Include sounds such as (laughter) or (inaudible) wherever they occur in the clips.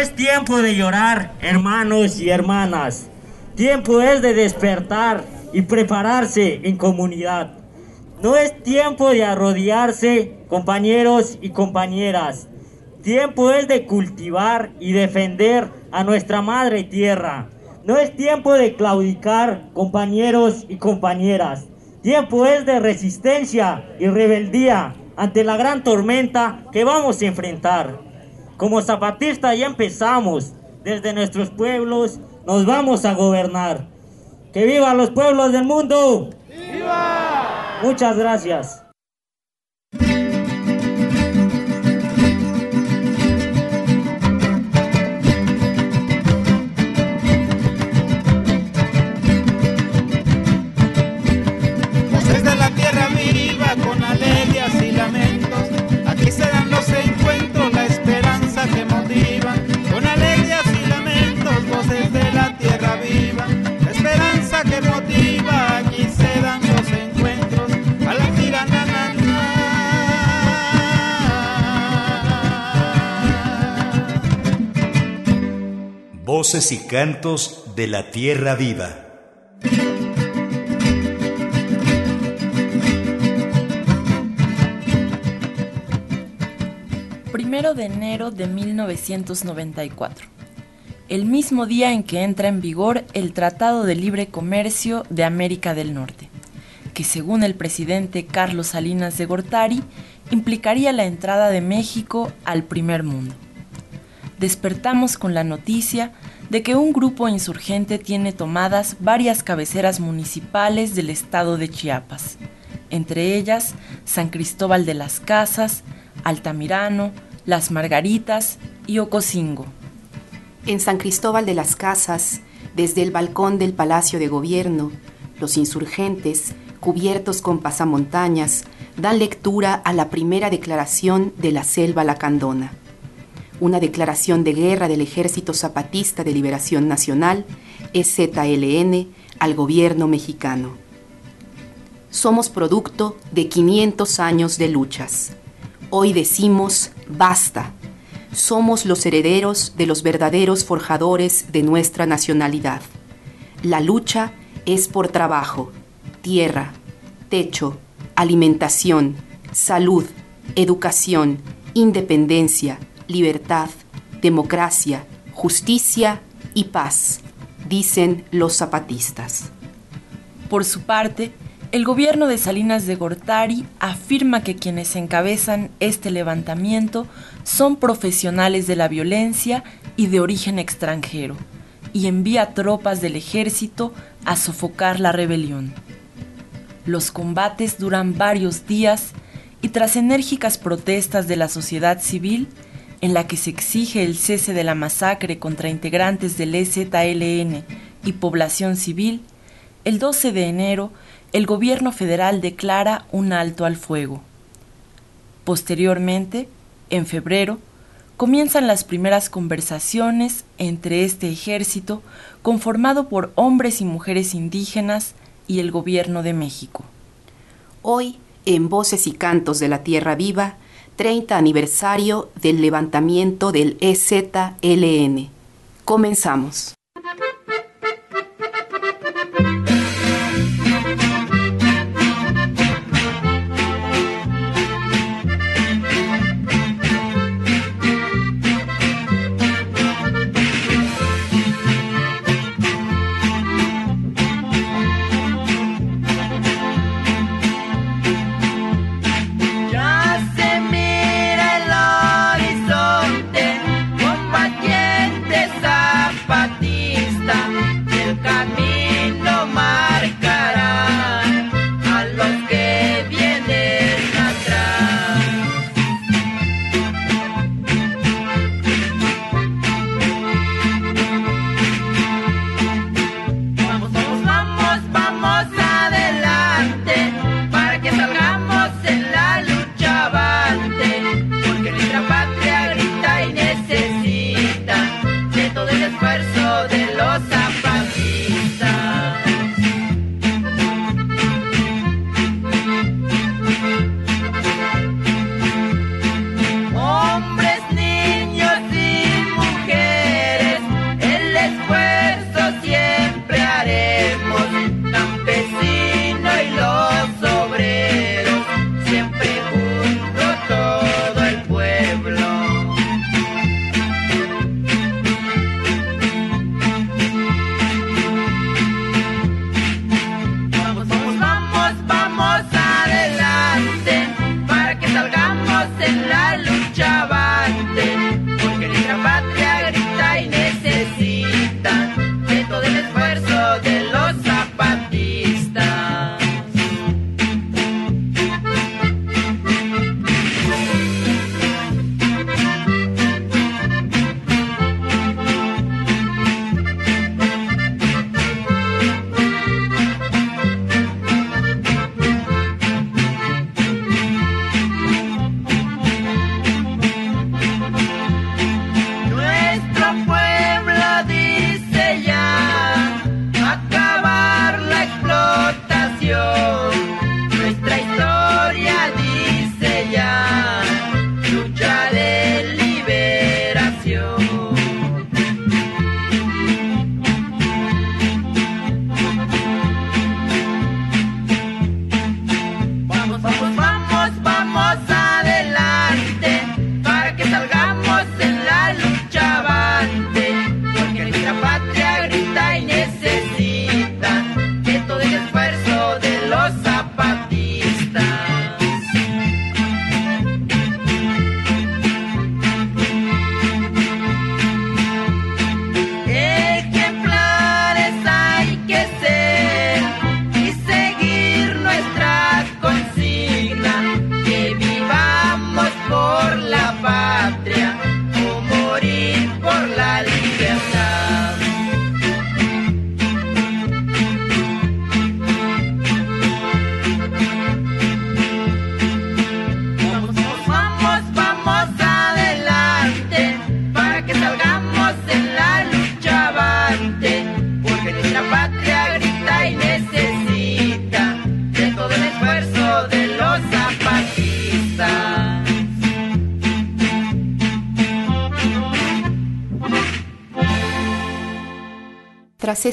es tiempo de llorar, hermanos y hermanas. Tiempo es de despertar y prepararse en comunidad. No es tiempo de arrodillarse, compañeros y compañeras. Tiempo es de cultivar y defender a nuestra madre tierra. No es tiempo de claudicar, compañeros y compañeras. Tiempo es de resistencia y rebeldía ante la gran tormenta que vamos a enfrentar. Como zapatistas ya empezamos, desde nuestros pueblos nos vamos a gobernar. ¡Que vivan los pueblos del mundo! ¡Viva! Muchas gracias. Voces y cantos de la tierra viva. Primero de enero de 1994, el mismo día en que entra en vigor el Tratado de Libre Comercio de América del Norte, que según el presidente Carlos Salinas de Gortari implicaría la entrada de México al primer mundo. Despertamos con la noticia de que un grupo insurgente tiene tomadas varias cabeceras municipales del estado de Chiapas, entre ellas San Cristóbal de las Casas, Altamirano, Las Margaritas y Ocosingo. En San Cristóbal de las Casas, desde el balcón del Palacio de Gobierno, los insurgentes, cubiertos con pasamontañas, dan lectura a la primera declaración de la Selva Lacandona. Una declaración de guerra del Ejército Zapatista de Liberación Nacional, EZLN, al gobierno mexicano. Somos producto de 500 años de luchas. Hoy decimos basta. Somos los herederos de los verdaderos forjadores de nuestra nacionalidad. La lucha es por trabajo, tierra, techo, alimentación, salud, educación, independencia, libertad, democracia, justicia y paz, dicen los zapatistas. Por su parte, el gobierno de Salinas de Gortari afirma que quienes encabezan este levantamiento son profesionales de la violencia y de origen extranjero, y envía tropas del ejército a sofocar la rebelión. Los combates duran varios días y tras enérgicas protestas de la sociedad civil, en la que se exige el cese de la masacre contra integrantes del EZLN y población civil, el 12 de enero el gobierno federal declara un alto al fuego. Posteriormente, en febrero, comienzan las primeras conversaciones entre este ejército conformado por hombres y mujeres indígenas y el gobierno de México. Hoy, en Voces y Cantos de la Tierra Viva, 30 aniversario del levantamiento del EZLN. Comenzamos.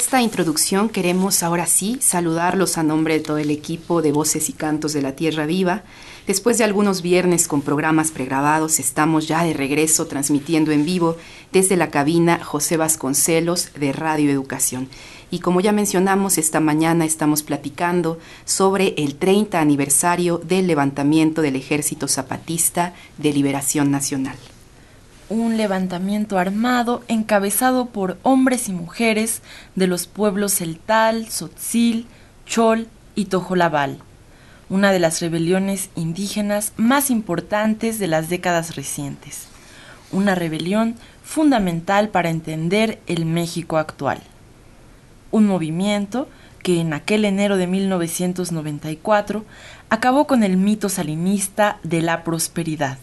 Esta introducción queremos ahora sí saludarlos a nombre de todo el equipo de Voces y Cantos de la Tierra Viva. Después de algunos viernes con programas pregrabados, estamos ya de regreso transmitiendo en vivo desde la cabina José Vasconcelos de Radio Educación. Y como ya mencionamos, esta mañana estamos platicando sobre el 30 aniversario del levantamiento del Ejército Zapatista de Liberación Nacional un levantamiento armado encabezado por hombres y mujeres de los pueblos Celtal, Sotzil, Chol y Tojolabal, una de las rebeliones indígenas más importantes de las décadas recientes, una rebelión fundamental para entender el México actual. Un movimiento que en aquel enero de 1994 acabó con el mito salinista de la prosperidad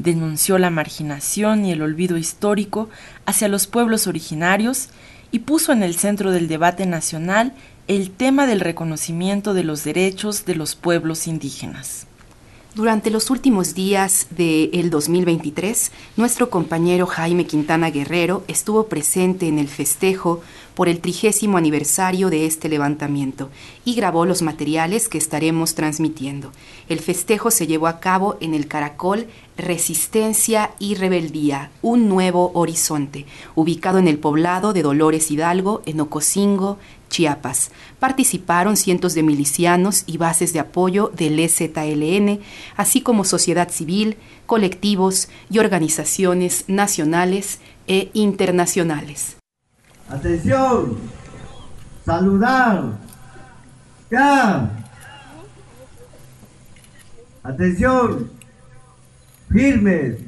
denunció la marginación y el olvido histórico hacia los pueblos originarios y puso en el centro del debate nacional el tema del reconocimiento de los derechos de los pueblos indígenas. Durante los últimos días del 2023, nuestro compañero Jaime Quintana Guerrero estuvo presente en el festejo por el trigésimo aniversario de este levantamiento y grabó los materiales que estaremos transmitiendo. El festejo se llevó a cabo en el Caracol Resistencia y Rebeldía, un nuevo horizonte, ubicado en el poblado de Dolores Hidalgo, en Ocosingo, Chiapas. Participaron cientos de milicianos y bases de apoyo del EZLN, así como sociedad civil, colectivos y organizaciones nacionales e internacionales. Atención, saludar, ya. Atención, firmes,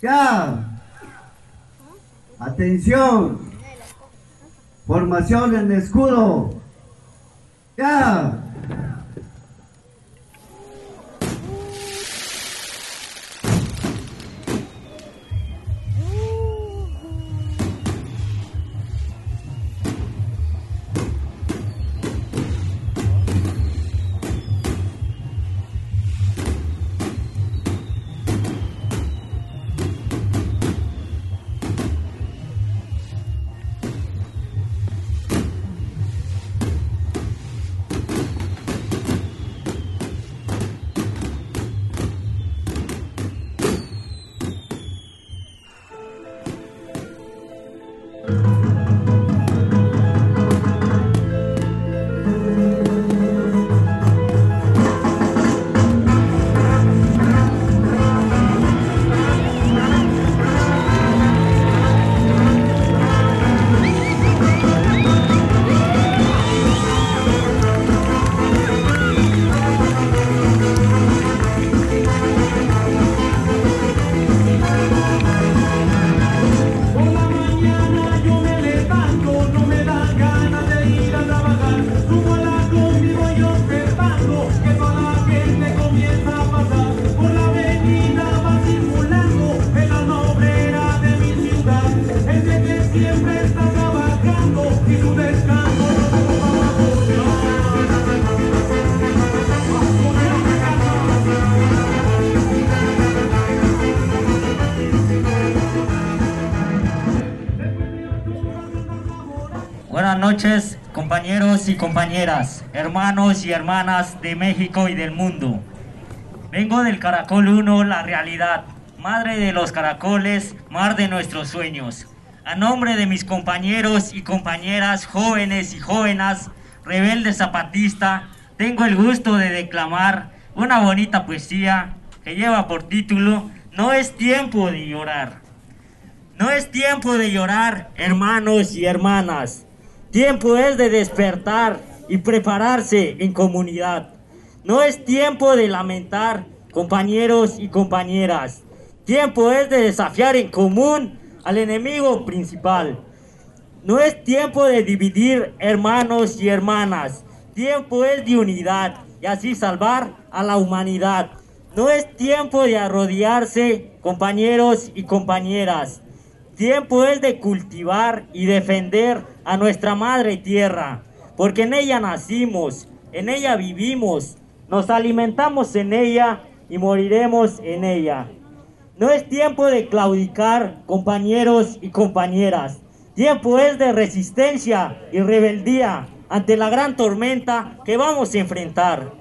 ya. Atención, formación en escudo, ya. Noches, compañeros y compañeras, hermanos y hermanas de México y del mundo. Vengo del Caracol 1, la realidad, madre de los caracoles, mar de nuestros sueños. A nombre de mis compañeros y compañeras, jóvenes y jóvenes, rebeldes zapatista, tengo el gusto de declamar una bonita poesía que lleva por título No es tiempo de llorar. No es tiempo de llorar, hermanos y hermanas. Tiempo es de despertar y prepararse en comunidad. No es tiempo de lamentar, compañeros y compañeras. Tiempo es de desafiar en común al enemigo principal. No es tiempo de dividir hermanos y hermanas, tiempo es de unidad y así salvar a la humanidad. No es tiempo de arrodillarse, compañeros y compañeras. Tiempo es de cultivar y defender a nuestra madre tierra, porque en ella nacimos, en ella vivimos, nos alimentamos en ella y moriremos en ella. No es tiempo de claudicar, compañeros y compañeras. Tiempo es de resistencia y rebeldía ante la gran tormenta que vamos a enfrentar.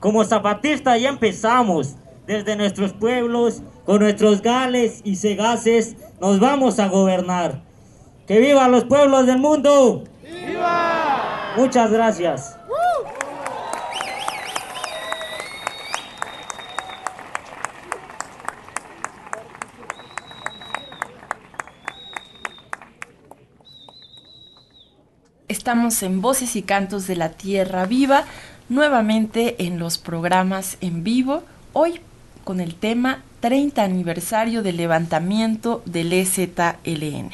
Como zapatistas ya empezamos desde nuestros pueblos, con nuestros gales y segaces, nos vamos a gobernar. ¡Que vivan los pueblos del mundo! ¡Viva! Muchas gracias. Estamos en Voces y Cantos de la Tierra Viva, nuevamente en los programas en vivo, hoy con el tema 30 aniversario del levantamiento del EZLN.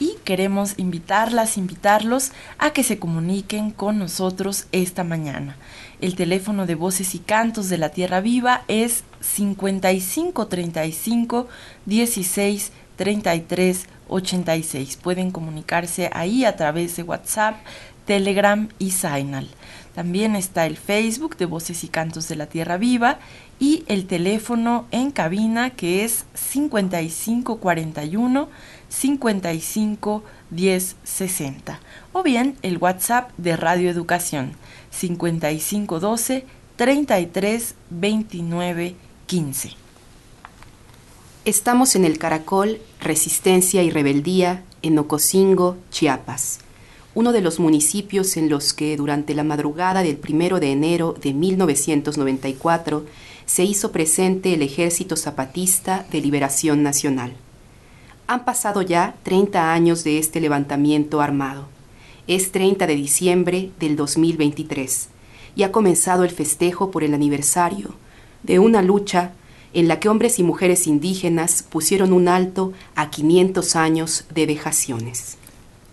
Y queremos invitarlas, invitarlos a que se comuniquen con nosotros esta mañana. El teléfono de Voces y Cantos de la Tierra Viva es 5535 16 33 86. Pueden comunicarse ahí a través de WhatsApp, Telegram y Signal. También está el Facebook de Voces y Cantos de la Tierra Viva y el teléfono en cabina que es 5541 55 10 60 o bien el WhatsApp de Radio Educación 5512 33 29 15. Estamos en el Caracol Resistencia y Rebeldía en Ocosingo, Chiapas, uno de los municipios en los que durante la madrugada del primero de enero de 1994 se hizo presente el Ejército Zapatista de Liberación Nacional. Han pasado ya 30 años de este levantamiento armado. Es 30 de diciembre del 2023 y ha comenzado el festejo por el aniversario de una lucha en la que hombres y mujeres indígenas pusieron un alto a 500 años de vejaciones.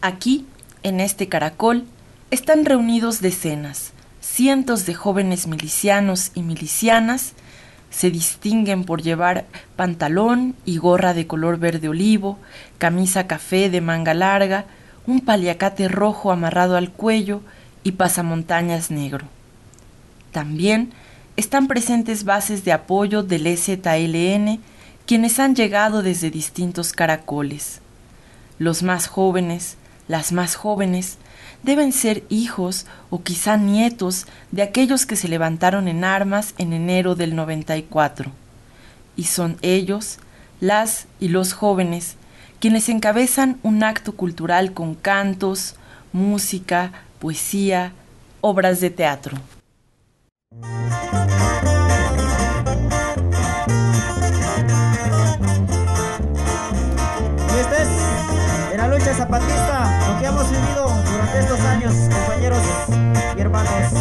Aquí, en este caracol, están reunidos decenas, cientos de jóvenes milicianos y milicianas, se distinguen por llevar pantalón y gorra de color verde olivo, camisa café de manga larga, un paliacate rojo amarrado al cuello y pasamontañas negro. También están presentes bases de apoyo del EZLN, quienes han llegado desde distintos caracoles. Los más jóvenes, las más jóvenes, deben ser hijos o quizá nietos de aquellos que se levantaron en armas en enero del 94. Y son ellos, las y los jóvenes, quienes encabezan un acto cultural con cantos, música, poesía, obras de teatro. Zapatista, estos años, compañeros y hermanos.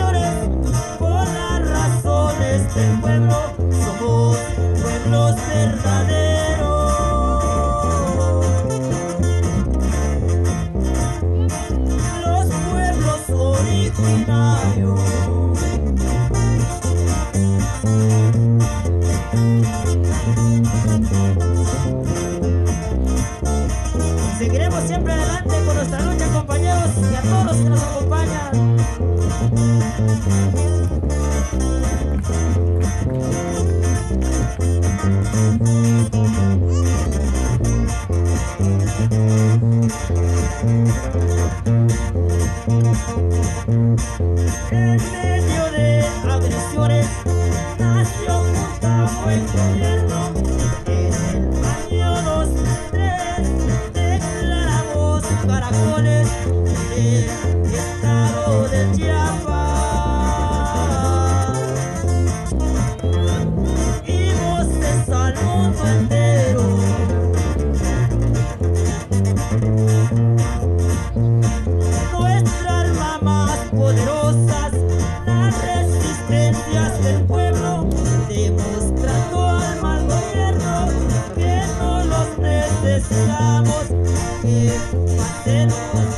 then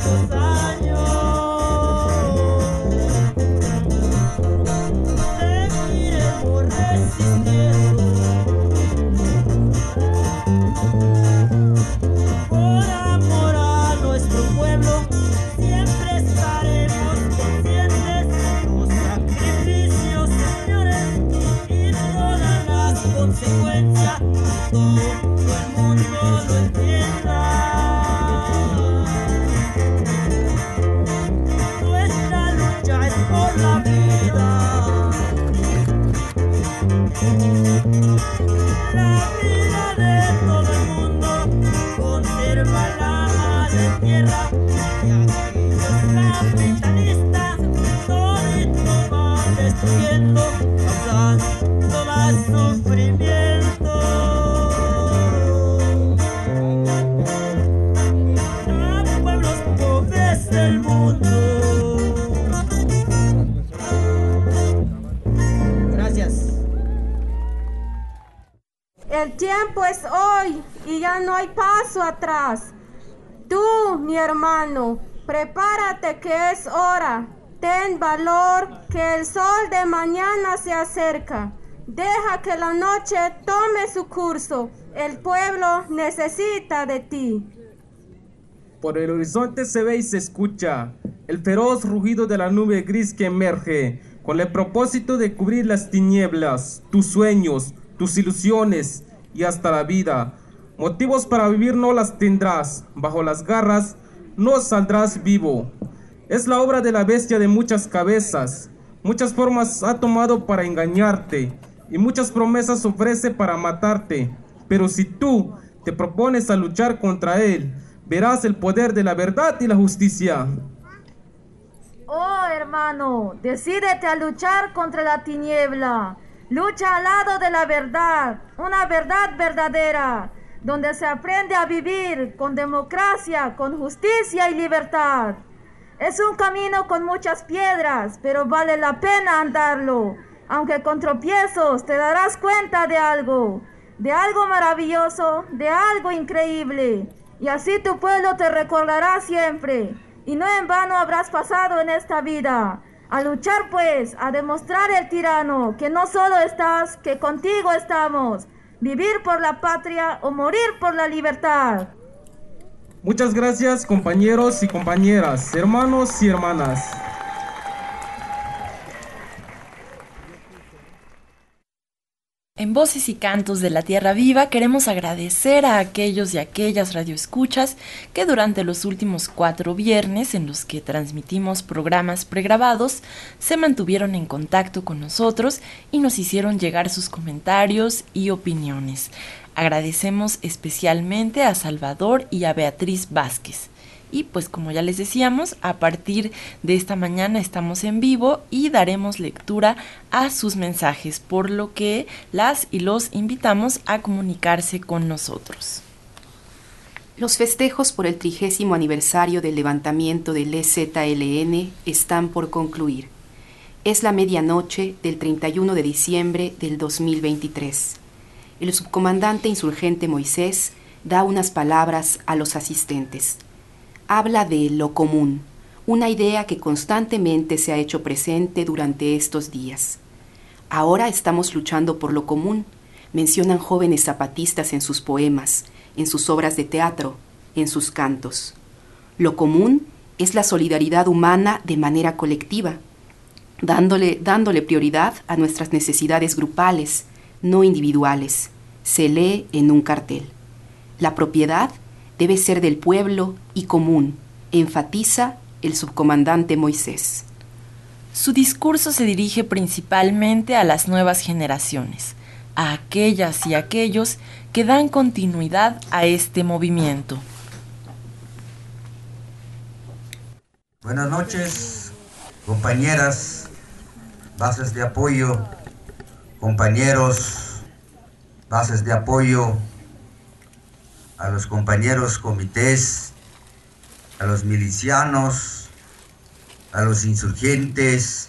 Deja que la noche tome su curso. El pueblo necesita de ti. Por el horizonte se ve y se escucha el feroz rugido de la nube gris que emerge con el propósito de cubrir las tinieblas, tus sueños, tus ilusiones y hasta la vida. Motivos para vivir no las tendrás, bajo las garras no saldrás vivo. Es la obra de la bestia de muchas cabezas, muchas formas ha tomado para engañarte y muchas promesas ofrece para matarte. Pero si tú te propones a luchar contra él, verás el poder de la verdad y la justicia. Oh hermano, decídete a luchar contra la tiniebla. Lucha al lado de la verdad, una verdad verdadera, donde se aprende a vivir con democracia, con justicia y libertad. Es un camino con muchas piedras, pero vale la pena andarlo. Aunque con tropiezos te darás cuenta de algo, de algo maravilloso, de algo increíble. Y así tu pueblo te recordará siempre. Y no en vano habrás pasado en esta vida. A luchar pues, a demostrar el tirano que no solo estás, que contigo estamos. Vivir por la patria o morir por la libertad. Muchas gracias compañeros y compañeras, hermanos y hermanas. En Voces y Cantos de la Tierra Viva queremos agradecer a aquellos y aquellas radioescuchas que durante los últimos cuatro viernes en los que transmitimos programas pregrabados se mantuvieron en contacto con nosotros y nos hicieron llegar sus comentarios y opiniones. Agradecemos especialmente a Salvador y a Beatriz Vázquez. Y pues como ya les decíamos, a partir de esta mañana estamos en vivo y daremos lectura a sus mensajes, por lo que las y los invitamos a comunicarse con nosotros. Los festejos por el trigésimo aniversario del levantamiento del EZLN están por concluir. Es la medianoche del 31 de diciembre del 2023. El subcomandante insurgente Moisés da unas palabras a los asistentes habla de lo común, una idea que constantemente se ha hecho presente durante estos días. Ahora estamos luchando por lo común, mencionan jóvenes zapatistas en sus poemas, en sus obras de teatro, en sus cantos. Lo común es la solidaridad humana de manera colectiva, dándole, dándole prioridad a nuestras necesidades grupales, no individuales. Se lee en un cartel. La propiedad debe ser del pueblo y común, enfatiza el subcomandante Moisés. Su discurso se dirige principalmente a las nuevas generaciones, a aquellas y aquellos que dan continuidad a este movimiento. Buenas noches, compañeras, bases de apoyo, compañeros, bases de apoyo, a los compañeros comités, a los milicianos, a los insurgentes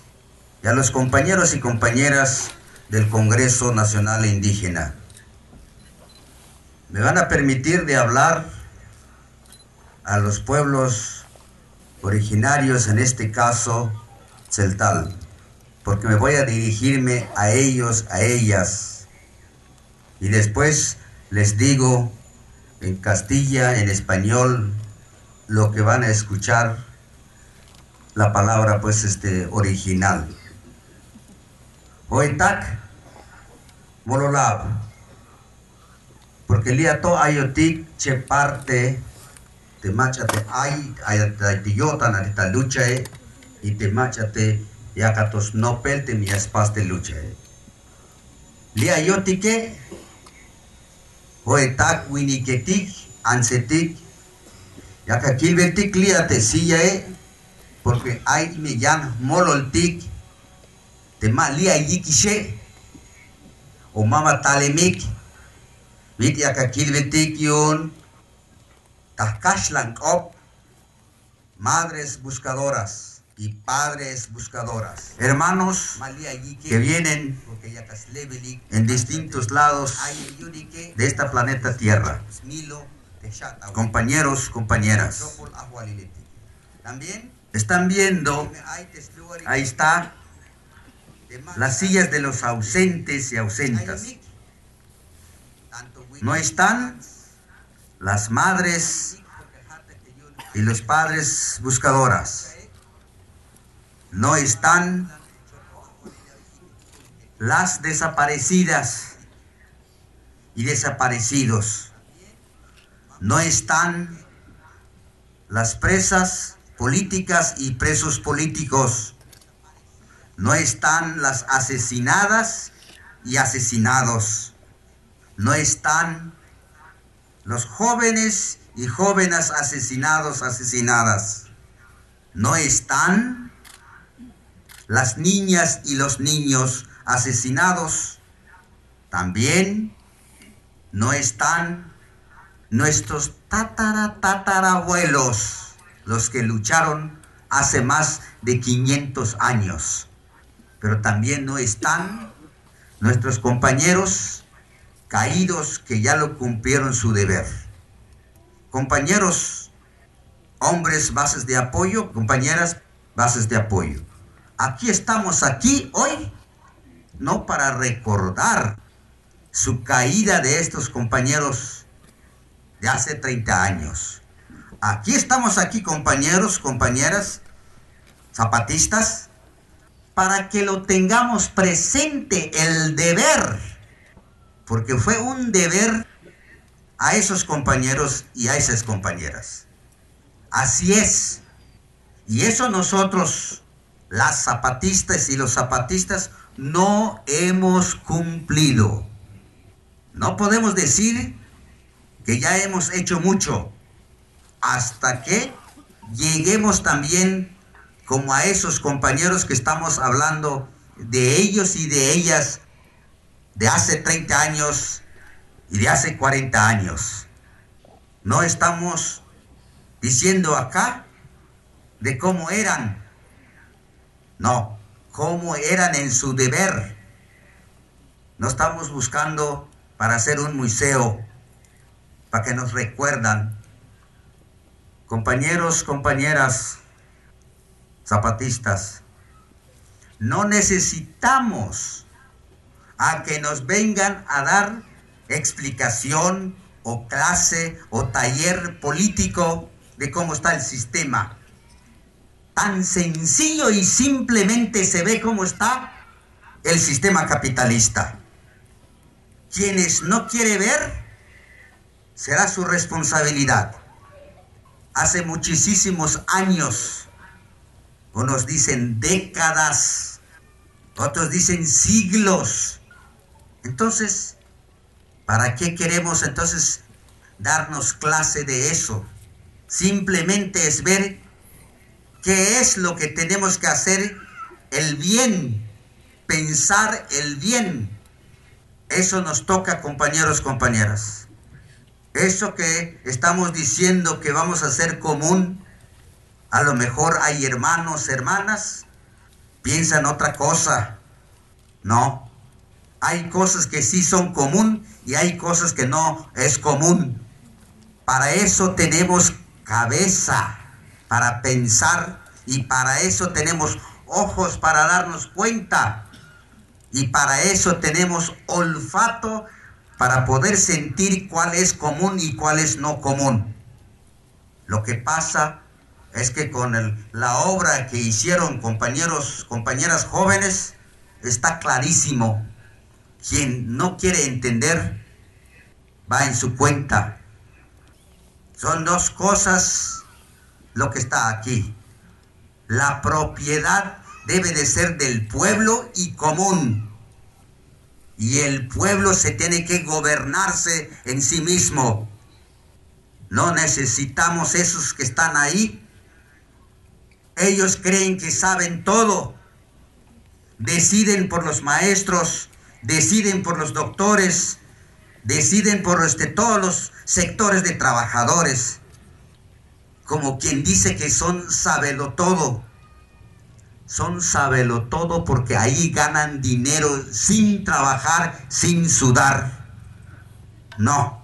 y a los compañeros y compañeras del Congreso Nacional Indígena. Me van a permitir de hablar a los pueblos originarios, en este caso, celtal, porque me voy a dirigirme a ellos, a ellas, y después les digo en Castilla, en español, lo que van a escuchar, la palabra pues este original. Hoitak, mololab, porque liato ayotik che parte te machate ay ayatayota na ta lucha y te machate yakatos nopel te mi espas de lucha. Lia yotike hoetak winiketik ansetik yaka kilbetik liate siya e porque ay me yan mololtik te ma lia yikishe o mama talemik Vit yaka kilbetik yun Tahkashlan op. Madres buscadoras y padres buscadoras. Hermanos que vienen en distintos lados de esta planeta Tierra. Compañeros, compañeras. También están viendo, ahí está, las sillas de los ausentes y ausentas. No están las madres y los padres buscadoras. No están las desaparecidas y desaparecidos. No están las presas políticas y presos políticos. No están las asesinadas y asesinados. No están los jóvenes y jóvenes asesinados, asesinadas. No están las niñas y los niños asesinados. También no están nuestros tatara tatarabuelos, los que lucharon hace más de 500 años. Pero también no están nuestros compañeros caídos que ya lo cumplieron su deber. Compañeros, hombres, bases de apoyo, compañeras, bases de apoyo. Aquí estamos aquí hoy, no para recordar su caída de estos compañeros de hace 30 años. Aquí estamos aquí, compañeros, compañeras, zapatistas, para que lo tengamos presente el deber porque fue un deber a esos compañeros y a esas compañeras. Así es. Y eso nosotros, las zapatistas y los zapatistas, no hemos cumplido. No podemos decir que ya hemos hecho mucho hasta que lleguemos también como a esos compañeros que estamos hablando de ellos y de ellas de hace 30 años y de hace 40 años. No estamos diciendo acá de cómo eran, no, cómo eran en su deber. No estamos buscando para hacer un museo, para que nos recuerdan. Compañeros, compañeras, zapatistas, no necesitamos a que nos vengan a dar explicación o clase o taller político de cómo está el sistema. Tan sencillo y simplemente se ve cómo está el sistema capitalista. Quienes no quiere ver, será su responsabilidad. Hace muchísimos años, unos dicen décadas, otros dicen siglos. Entonces, ¿para qué queremos entonces darnos clase de eso? Simplemente es ver qué es lo que tenemos que hacer, el bien, pensar el bien. Eso nos toca, compañeros, compañeras. Eso que estamos diciendo que vamos a hacer común, a lo mejor hay hermanos, hermanas, piensan otra cosa. No, hay cosas que sí son común y hay cosas que no es común. Para eso tenemos cabeza, para pensar y para eso tenemos ojos para darnos cuenta y para eso tenemos olfato para poder sentir cuál es común y cuál es no común. Lo que pasa es que con el, la obra que hicieron compañeros, compañeras jóvenes, está clarísimo. Quien no quiere entender va en su cuenta. Son dos cosas lo que está aquí. La propiedad debe de ser del pueblo y común. Y el pueblo se tiene que gobernarse en sí mismo. No necesitamos esos que están ahí. Ellos creen que saben todo. Deciden por los maestros, deciden por los doctores, deciden por este, todos los sectores de trabajadores. Como quien dice que son sabelo todo son sabelo todo porque ahí ganan dinero sin trabajar, sin sudar. No.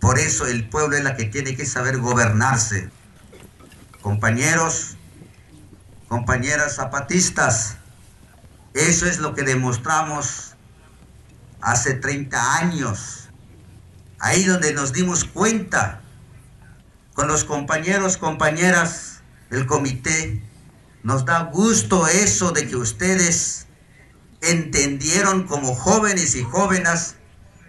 Por eso el pueblo es la que tiene que saber gobernarse. Compañeros, compañeras zapatistas, eso es lo que demostramos hace 30 años. Ahí donde nos dimos cuenta con los compañeros, compañeras del comité nos da gusto eso de que ustedes entendieron como jóvenes y jóvenes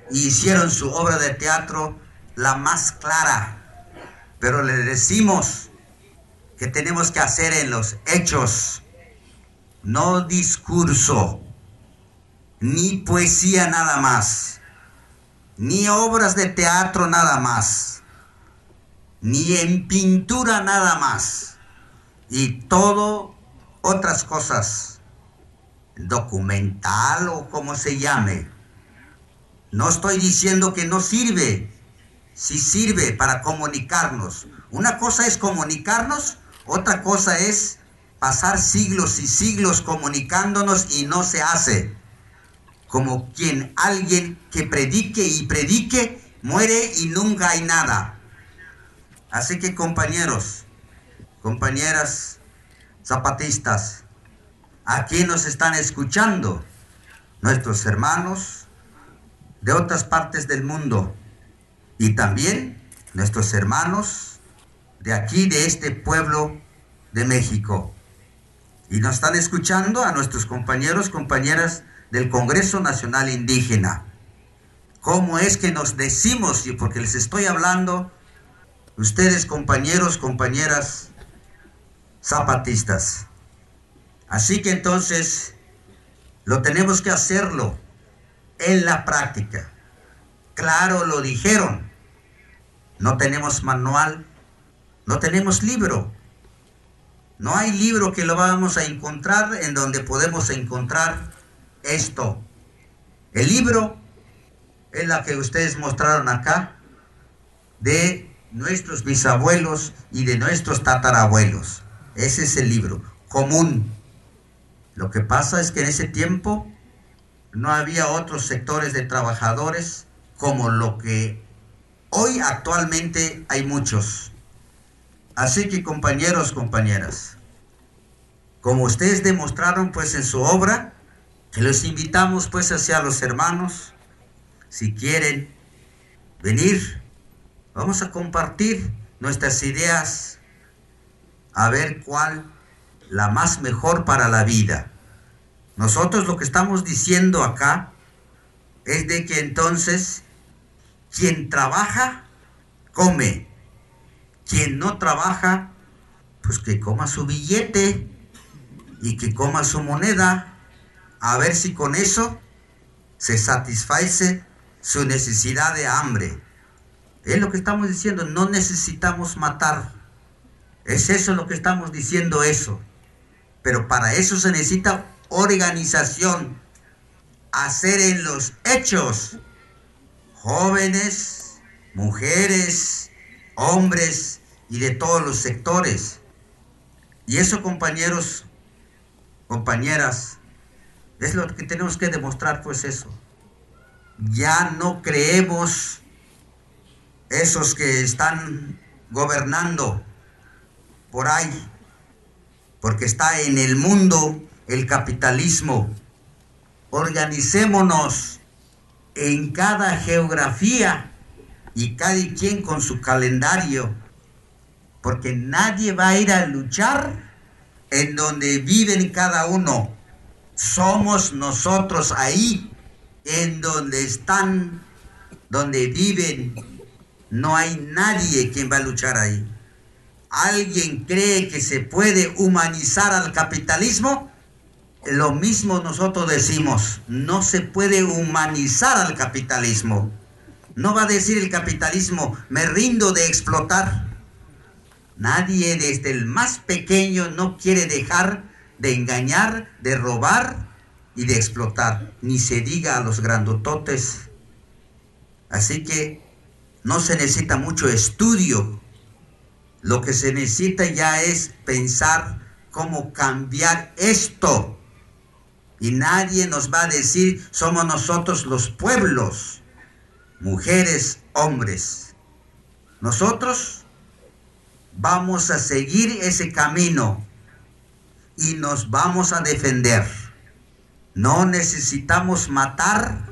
y hicieron su obra de teatro la más clara. Pero le decimos que tenemos que hacer en los hechos, no discurso, ni poesía nada más, ni obras de teatro nada más, ni en pintura nada más y todo otras cosas, documental o como se llame. No estoy diciendo que no sirve, sí sirve para comunicarnos. Una cosa es comunicarnos, otra cosa es pasar siglos y siglos comunicándonos y no se hace. Como quien alguien que predique y predique muere y nunca hay nada. Así que compañeros, compañeras zapatistas, aquí nos están escuchando nuestros hermanos de otras partes del mundo y también nuestros hermanos de aquí, de este pueblo de México. Y nos están escuchando a nuestros compañeros, compañeras del Congreso Nacional Indígena. ¿Cómo es que nos decimos, y porque les estoy hablando, ustedes compañeros, compañeras zapatistas. Así que entonces lo tenemos que hacerlo en la práctica. Claro, lo dijeron. No tenemos manual, no tenemos libro. No hay libro que lo vamos a encontrar en donde podemos encontrar esto. El libro es la que ustedes mostraron acá de nuestros bisabuelos y de nuestros tatarabuelos. Ese es el libro común. Lo que pasa es que en ese tiempo no había otros sectores de trabajadores como lo que hoy actualmente hay muchos. Así que compañeros, compañeras, como ustedes demostraron pues en su obra, que los invitamos pues hacia los hermanos, si quieren venir, vamos a compartir nuestras ideas a ver cuál la más mejor para la vida. Nosotros lo que estamos diciendo acá es de que entonces quien trabaja, come. Quien no trabaja, pues que coma su billete y que coma su moneda. A ver si con eso se satisface su necesidad de hambre. Es lo que estamos diciendo, no necesitamos matar. Es eso lo que estamos diciendo eso. Pero para eso se necesita organización, hacer en los hechos, jóvenes, mujeres, hombres y de todos los sectores. Y eso, compañeros, compañeras, es lo que tenemos que demostrar, pues eso. Ya no creemos esos que están gobernando por ahí, porque está en el mundo el capitalismo. Organicémonos en cada geografía y cada quien con su calendario, porque nadie va a ir a luchar en donde viven cada uno. Somos nosotros ahí, en donde están, donde viven. No hay nadie quien va a luchar ahí. ¿Alguien cree que se puede humanizar al capitalismo? Lo mismo nosotros decimos, no se puede humanizar al capitalismo. No va a decir el capitalismo, me rindo de explotar. Nadie desde el más pequeño no quiere dejar de engañar, de robar y de explotar. Ni se diga a los grandototes. Así que no se necesita mucho estudio. Lo que se necesita ya es pensar cómo cambiar esto. Y nadie nos va a decir, somos nosotros los pueblos mujeres, hombres. Nosotros vamos a seguir ese camino y nos vamos a defender. No necesitamos matar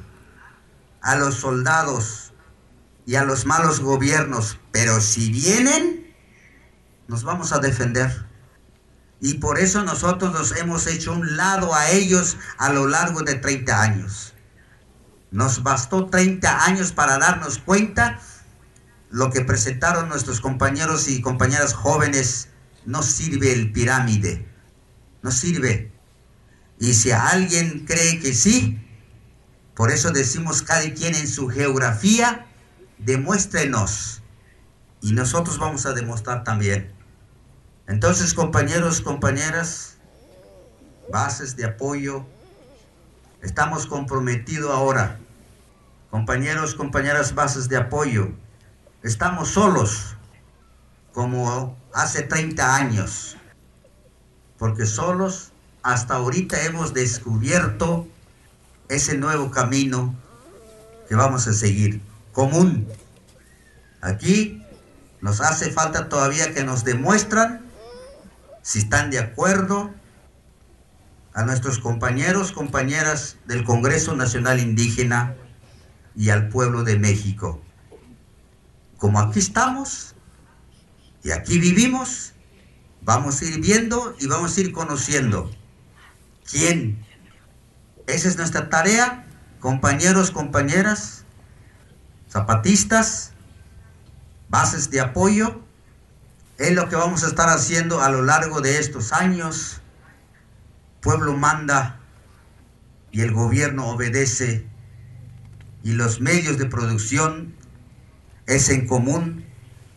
a los soldados y a los malos gobiernos, pero si vienen, nos vamos a defender. Y por eso nosotros nos hemos hecho un lado a ellos a lo largo de 30 años. Nos bastó 30 años para darnos cuenta lo que presentaron nuestros compañeros y compañeras jóvenes. No sirve el pirámide, no sirve. Y si alguien cree que sí, por eso decimos cada quien en su geografía, demuéstrenos. Y nosotros vamos a demostrar también. Entonces, compañeros, compañeras, bases de apoyo, estamos comprometidos ahora compañeros, compañeras, bases de apoyo. Estamos solos como hace 30 años, porque solos hasta ahorita hemos descubierto ese nuevo camino que vamos a seguir, común. Aquí nos hace falta todavía que nos demuestran si están de acuerdo a nuestros compañeros, compañeras del Congreso Nacional Indígena y al pueblo de México. Como aquí estamos y aquí vivimos, vamos a ir viendo y vamos a ir conociendo quién. Esa es nuestra tarea, compañeros, compañeras, zapatistas, bases de apoyo. Es lo que vamos a estar haciendo a lo largo de estos años. Pueblo manda y el gobierno obedece y los medios de producción es en común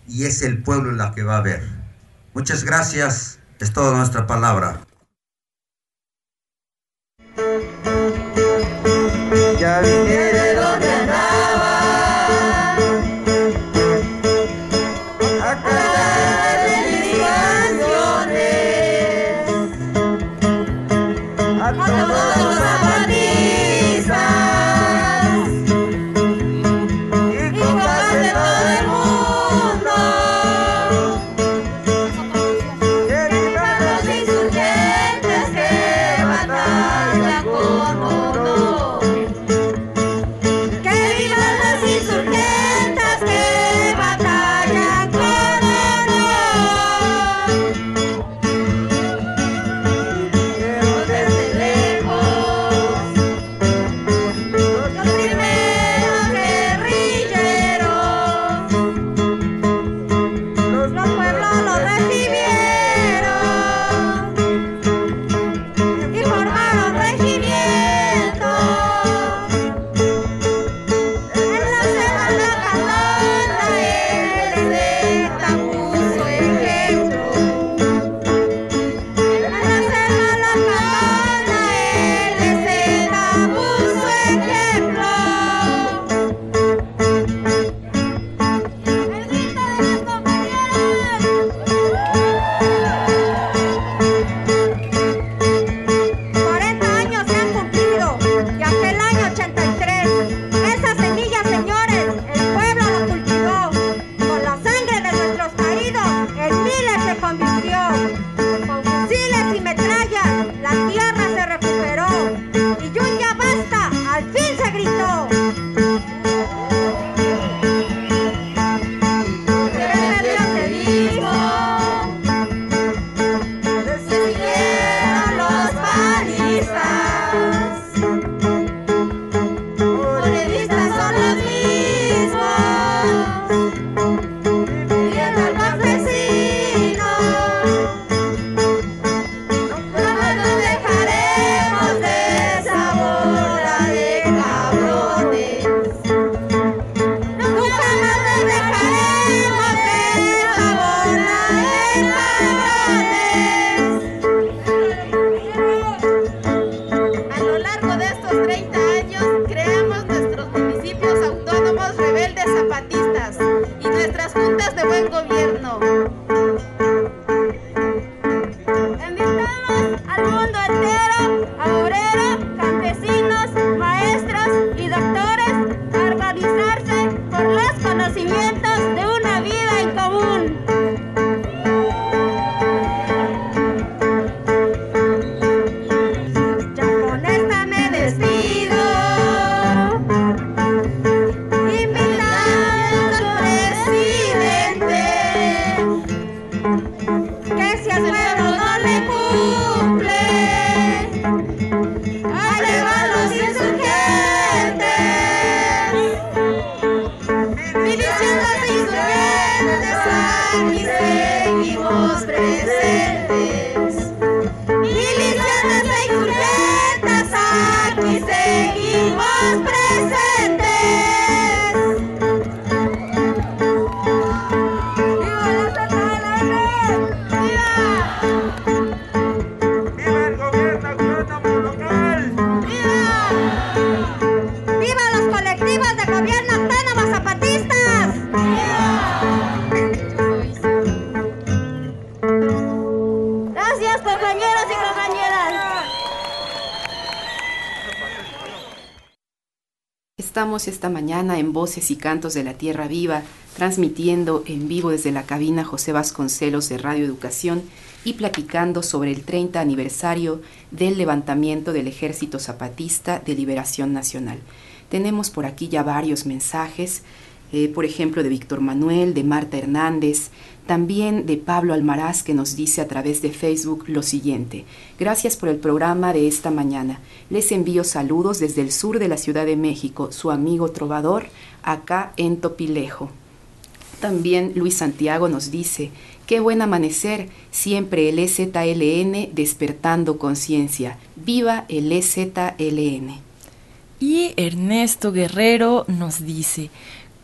y es el pueblo la que va a ver. Muchas gracias, es toda nuestra palabra. En Voces y Cantos de la Tierra Viva, transmitiendo en vivo desde la cabina José Vasconcelos de Radio Educación y platicando sobre el 30 aniversario del levantamiento del Ejército Zapatista de Liberación Nacional. Tenemos por aquí ya varios mensajes, eh, por ejemplo de Víctor Manuel, de Marta Hernández, también de Pablo Almaraz que nos dice a través de Facebook lo siguiente. Gracias por el programa de esta mañana. Les envío saludos desde el sur de la Ciudad de México, su amigo trovador, acá en Topilejo. También Luis Santiago nos dice, qué buen amanecer, siempre el EZLN despertando conciencia. Viva el EZLN. Y Ernesto Guerrero nos dice,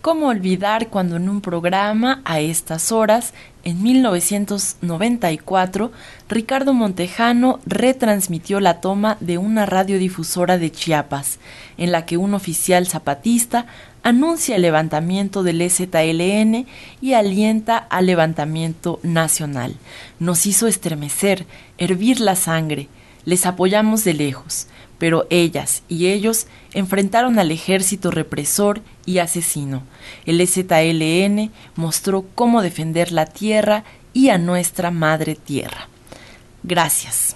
¿cómo olvidar cuando en un programa a estas horas, en 1994, Ricardo Montejano retransmitió la toma de una radiodifusora de Chiapas, en la que un oficial zapatista anuncia el levantamiento del EZLN y alienta al levantamiento nacional. Nos hizo estremecer, hervir la sangre. Les apoyamos de lejos, pero ellas y ellos enfrentaron al ejército represor y asesino. El EZLN mostró cómo defender la tierra y a nuestra madre tierra. Gracias.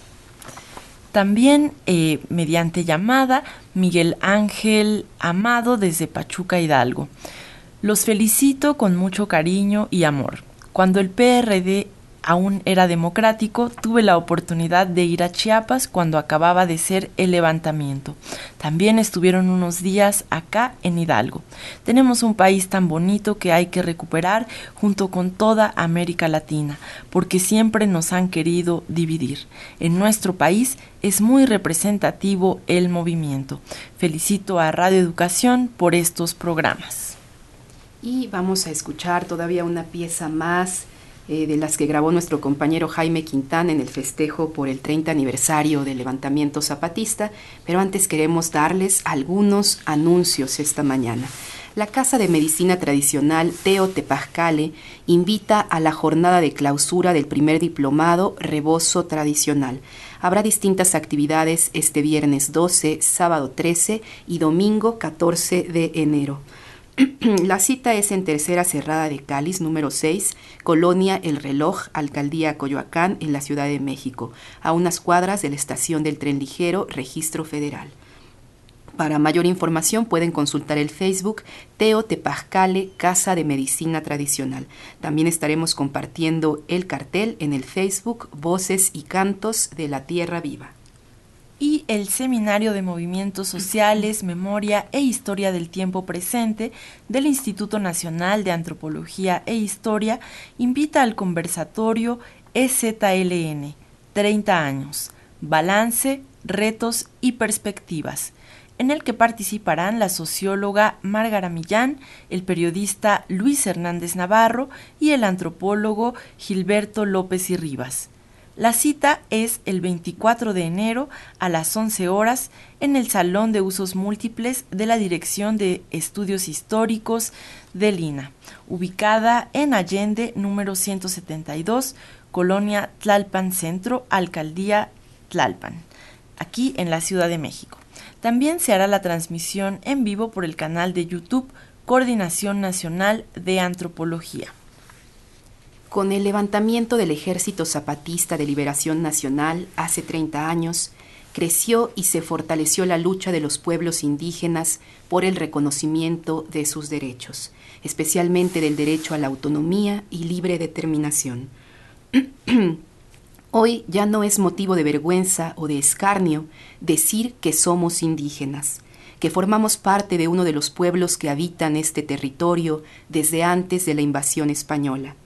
También eh, mediante llamada, Miguel Ángel Amado desde Pachuca Hidalgo. Los felicito con mucho cariño y amor. Cuando el PRD aún era democrático, tuve la oportunidad de ir a Chiapas cuando acababa de ser el levantamiento. También estuvieron unos días acá en Hidalgo. Tenemos un país tan bonito que hay que recuperar junto con toda América Latina, porque siempre nos han querido dividir. En nuestro país es muy representativo el movimiento. Felicito a Radio Educación por estos programas. Y vamos a escuchar todavía una pieza más eh, de las que grabó nuestro compañero Jaime Quintán en el festejo por el 30 aniversario del levantamiento zapatista, pero antes queremos darles algunos anuncios esta mañana. La Casa de Medicina Tradicional Teo Tepazcale invita a la jornada de clausura del primer diplomado Rebozo Tradicional. Habrá distintas actividades este viernes 12, sábado 13 y domingo 14 de enero. (clears throat) La cita es en Tercera Cerrada de Cáliz, número 6, Colonia El Reloj, Alcaldía Coyoacán, en la Ciudad de México, a unas cuadras de la estación del tren ligero, Registro Federal. Para mayor información pueden consultar el Facebook Teo Tepazcale Casa de Medicina Tradicional. También estaremos compartiendo el cartel en el Facebook Voces y Cantos de la Tierra Viva y el Seminario de Movimientos Sociales, Memoria e Historia del Tiempo Presente del Instituto Nacional de Antropología e Historia invita al conversatorio EZLN 30 años, Balance, Retos y Perspectivas, en el que participarán la socióloga Márgara Millán, el periodista Luis Hernández Navarro y el antropólogo Gilberto López y Rivas. La cita es el 24 de enero a las 11 horas en el Salón de Usos Múltiples de la Dirección de Estudios Históricos de Lina, ubicada en Allende número 172, Colonia Tlalpan Centro, Alcaldía Tlalpan, aquí en la Ciudad de México. También se hará la transmisión en vivo por el canal de YouTube Coordinación Nacional de Antropología. Con el levantamiento del Ejército Zapatista de Liberación Nacional hace 30 años, creció y se fortaleció la lucha de los pueblos indígenas por el reconocimiento de sus derechos, especialmente del derecho a la autonomía y libre determinación. (clears throat) Hoy ya no es motivo de vergüenza o de escarnio decir que somos indígenas, que formamos parte de uno de los pueblos que habitan este territorio desde antes de la invasión española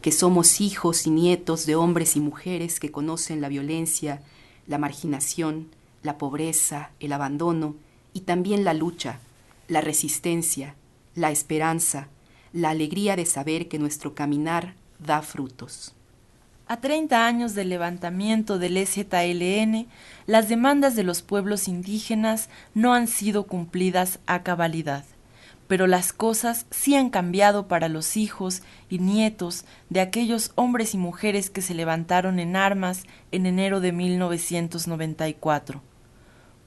que somos hijos y nietos de hombres y mujeres que conocen la violencia, la marginación, la pobreza, el abandono y también la lucha, la resistencia, la esperanza, la alegría de saber que nuestro caminar da frutos. A 30 años del levantamiento del EZLN, las demandas de los pueblos indígenas no han sido cumplidas a cabalidad, pero las cosas sí han cambiado para los hijos y nietos de aquellos hombres y mujeres que se levantaron en armas en enero de 1994.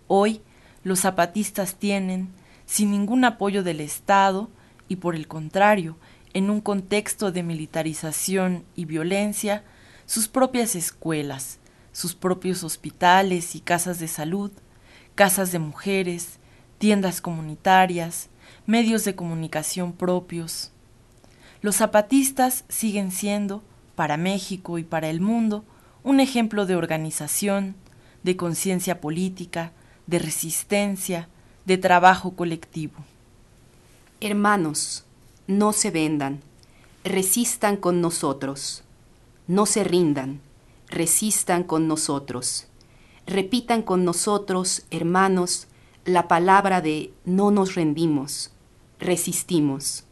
Hoy, los zapatistas tienen, sin ningún apoyo del Estado, y por el contrario, en un contexto de militarización y violencia, sus propias escuelas, sus propios hospitales y casas de salud, casas de mujeres, tiendas comunitarias, medios de comunicación propios. Los zapatistas siguen siendo, para México y para el mundo, un ejemplo de organización, de conciencia política, de resistencia, de trabajo colectivo. Hermanos, no se vendan, resistan con nosotros no se rindan, resistan con nosotros. Repitan con nosotros, hermanos, la palabra de no nos rendimos, resistimos.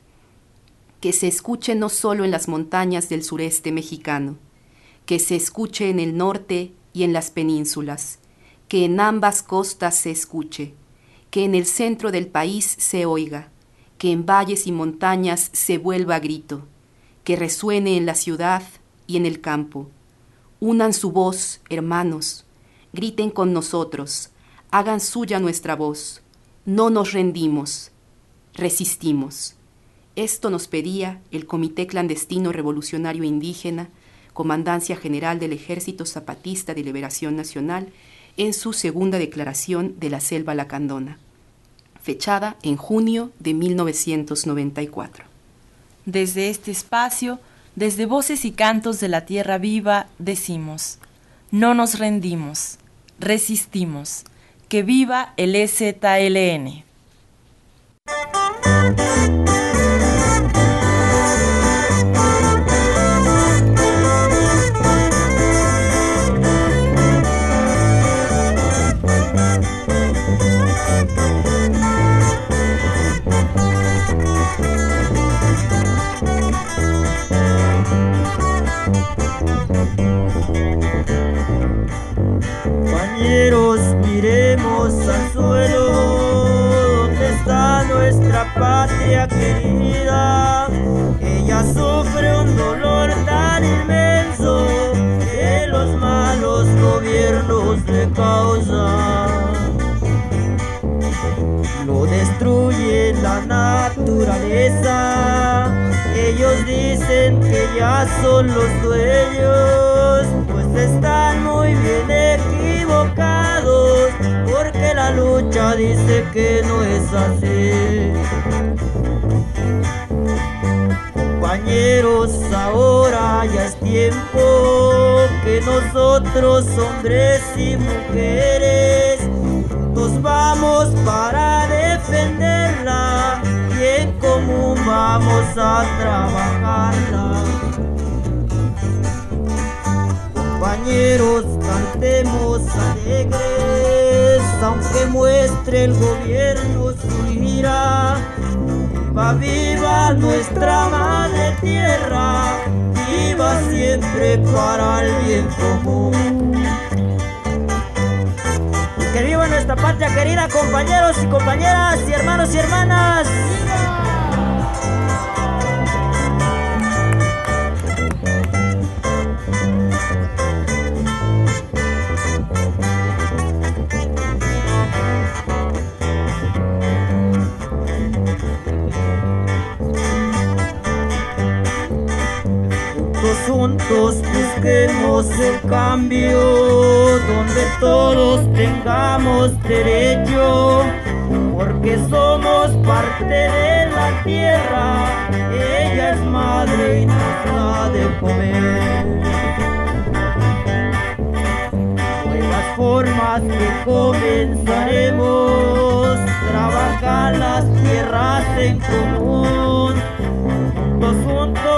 Que se escuche no solo en las montañas del sureste mexicano, que se escuche en el norte y en las penínsulas, que en ambas costas se escuche, que en el centro del país se oiga, que en valles y montañas se vuelva grito, que resuene en la ciudad y en el campo. Unan su voz, hermanos, griten con nosotros, hagan suya nuestra voz. No nos rendimos, resistimos. Esto nos pedía el Comité Clandestino Revolucionario Indígena, Comandancia General del Ejército Zapatista de Liberación Nacional, en su segunda declaración de la Selva Lacandona, fechada en junio de 1994. Desde este espacio, desde voces y cantos de la tierra viva decimos, no nos rendimos, resistimos, que viva el EZLN. Causan. Lo destruye la naturaleza, ellos dicen que ya son los dueños, pues están muy bien equivocados, porque la lucha dice que no es así. Compañeros, ahora ya es tiempo que nosotros, hombres y mujeres, nos vamos para defenderla y en común vamos a trabajarla. Compañeros, cantemos alegres, aunque muestre el gobierno su ira viva nuestra madre tierra, viva siempre para el bien común. Que viva nuestra patria querida, compañeros y compañeras y hermanos y hermanas. Busquemos el cambio, donde todos tengamos derecho, porque somos parte de la tierra, ella es madre y nos da de comer. Nuevas formas que comenzaremos, trabajar las tierras en común, juntos juntos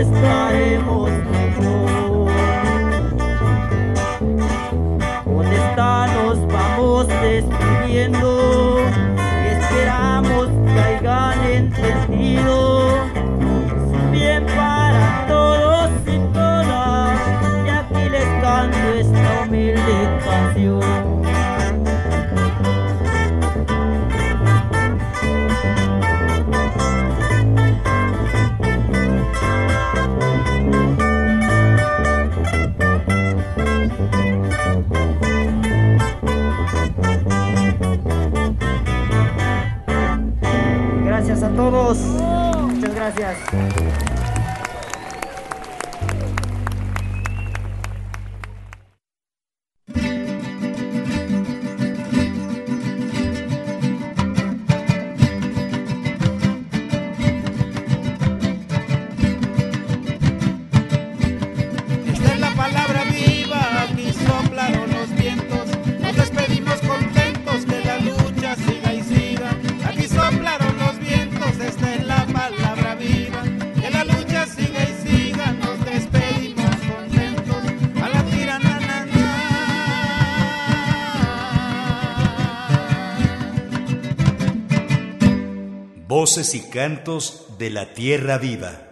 todos estaremos todos. Muchas gracias. Voces y cantos de la tierra viva.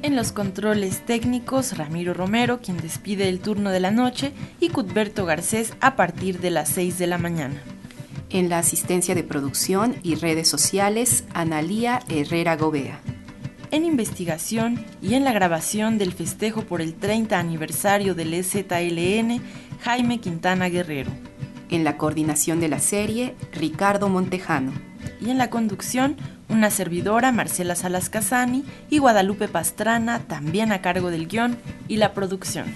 En los controles técnicos, Ramiro Romero, quien despide el turno de la noche, y Cudberto Garcés a partir de las 6 de la mañana. En la asistencia de producción y redes sociales, Analía Herrera Gobea. En investigación y en la grabación del festejo por el 30 aniversario del EZLN, Jaime Quintana Guerrero. En la coordinación de la serie, Ricardo Montejano. Y en la conducción, una servidora, Marcela Salas Casani, y Guadalupe Pastrana, también a cargo del guion y la producción.